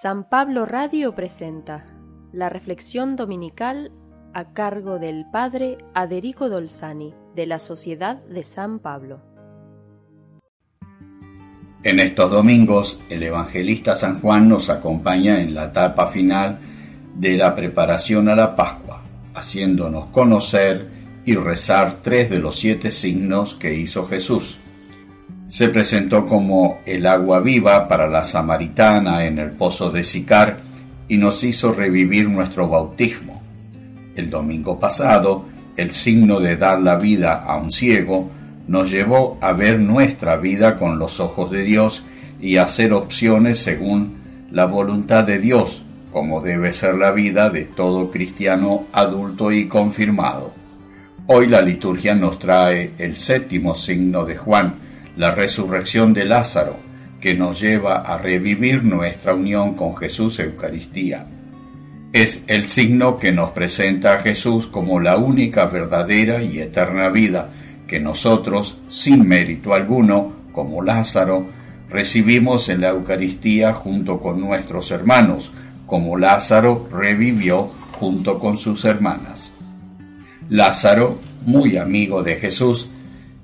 San Pablo Radio presenta la reflexión dominical a cargo del Padre Aderico Dolzani de la Sociedad de San Pablo. En estos domingos, el evangelista San Juan nos acompaña en la etapa final de la preparación a la Pascua, haciéndonos conocer y rezar tres de los siete signos que hizo Jesús se presentó como el agua viva para la samaritana en el pozo de Sicar y nos hizo revivir nuestro bautismo. El domingo pasado, el signo de dar la vida a un ciego nos llevó a ver nuestra vida con los ojos de Dios y hacer opciones según la voluntad de Dios, como debe ser la vida de todo cristiano adulto y confirmado. Hoy la liturgia nos trae el séptimo signo de Juan, la resurrección de Lázaro, que nos lleva a revivir nuestra unión con Jesús Eucaristía. Es el signo que nos presenta a Jesús como la única verdadera y eterna vida que nosotros, sin mérito alguno, como Lázaro, recibimos en la Eucaristía junto con nuestros hermanos, como Lázaro revivió junto con sus hermanas. Lázaro, muy amigo de Jesús,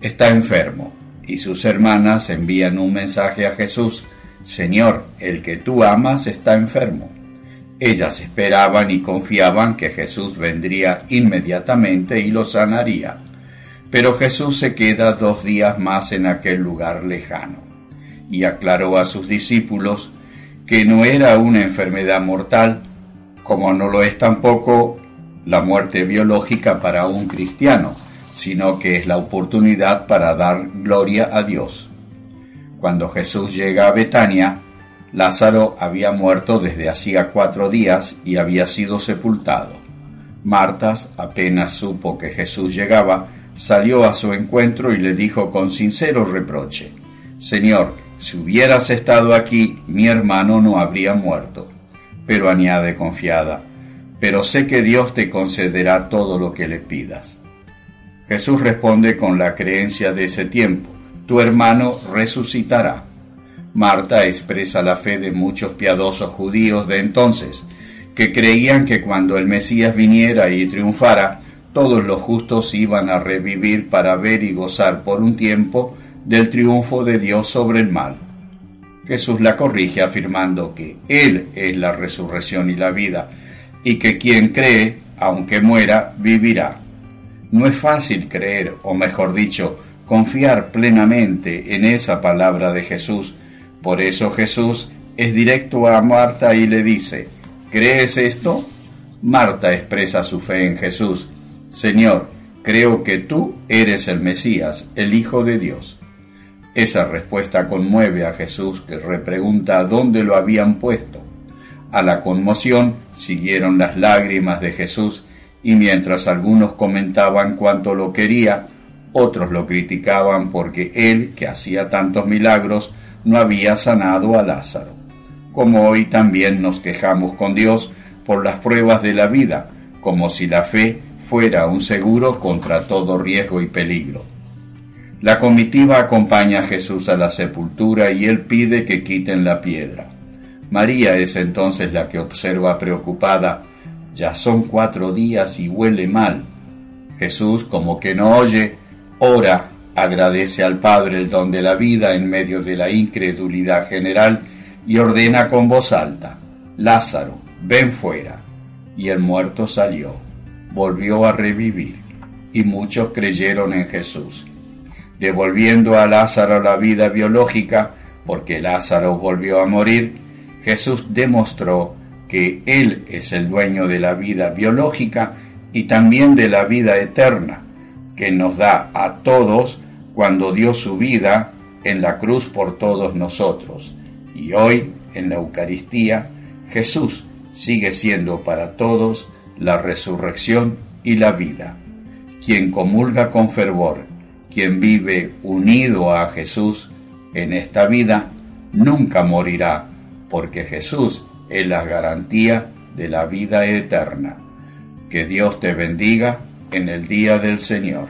está enfermo y sus hermanas envían un mensaje a Jesús, Señor, el que tú amas está enfermo. Ellas esperaban y confiaban que Jesús vendría inmediatamente y lo sanaría. Pero Jesús se queda dos días más en aquel lugar lejano y aclaró a sus discípulos que no era una enfermedad mortal, como no lo es tampoco la muerte biológica para un cristiano, sino que es la oportunidad para dar gloria a Dios. Cuando Jesús llega a Betania, Lázaro había muerto desde hacía cuatro días y había sido sepultado. Martas, apenas supo que Jesús llegaba, salió a su encuentro y le dijo con sincero reproche, Señor, si hubieras estado aquí, mi hermano no habría muerto. Pero añade confiada, pero sé que Dios te concederá todo lo que le pidas. Jesús responde con la creencia de ese tiempo, tu hermano resucitará. Marta expresa la fe de muchos piadosos judíos de entonces, que creían que cuando el Mesías viniera y triunfara, todos los justos iban a revivir para ver y gozar por un tiempo del triunfo de Dios sobre el mal. Jesús la corrige afirmando que Él es la resurrección y la vida, y que quien cree, aunque muera, vivirá. No es fácil creer, o mejor dicho, confiar plenamente en esa palabra de Jesús. Por eso Jesús es directo a Marta y le dice, ¿crees esto? Marta expresa su fe en Jesús. Señor, creo que tú eres el Mesías, el Hijo de Dios. Esa respuesta conmueve a Jesús que repregunta dónde lo habían puesto. A la conmoción siguieron las lágrimas de Jesús y mientras algunos comentaban cuánto lo quería, otros lo criticaban porque él, que hacía tantos milagros, no había sanado a Lázaro. Como hoy también nos quejamos con Dios por las pruebas de la vida, como si la fe fuera un seguro contra todo riesgo y peligro. La comitiva acompaña a Jesús a la sepultura y él pide que quiten la piedra. María es entonces la que observa preocupada ya son cuatro días y huele mal. Jesús, como que no oye, ora, agradece al Padre el don de la vida en medio de la incredulidad general y ordena con voz alta, Lázaro, ven fuera. Y el muerto salió, volvió a revivir, y muchos creyeron en Jesús. Devolviendo a Lázaro la vida biológica, porque Lázaro volvió a morir, Jesús demostró que Él es el dueño de la vida biológica y también de la vida eterna, que nos da a todos cuando dio su vida en la cruz por todos nosotros. Y hoy, en la Eucaristía, Jesús sigue siendo para todos la resurrección y la vida. Quien comulga con fervor, quien vive unido a Jesús en esta vida, nunca morirá, porque Jesús es la garantía de la vida eterna. Que Dios te bendiga en el día del Señor.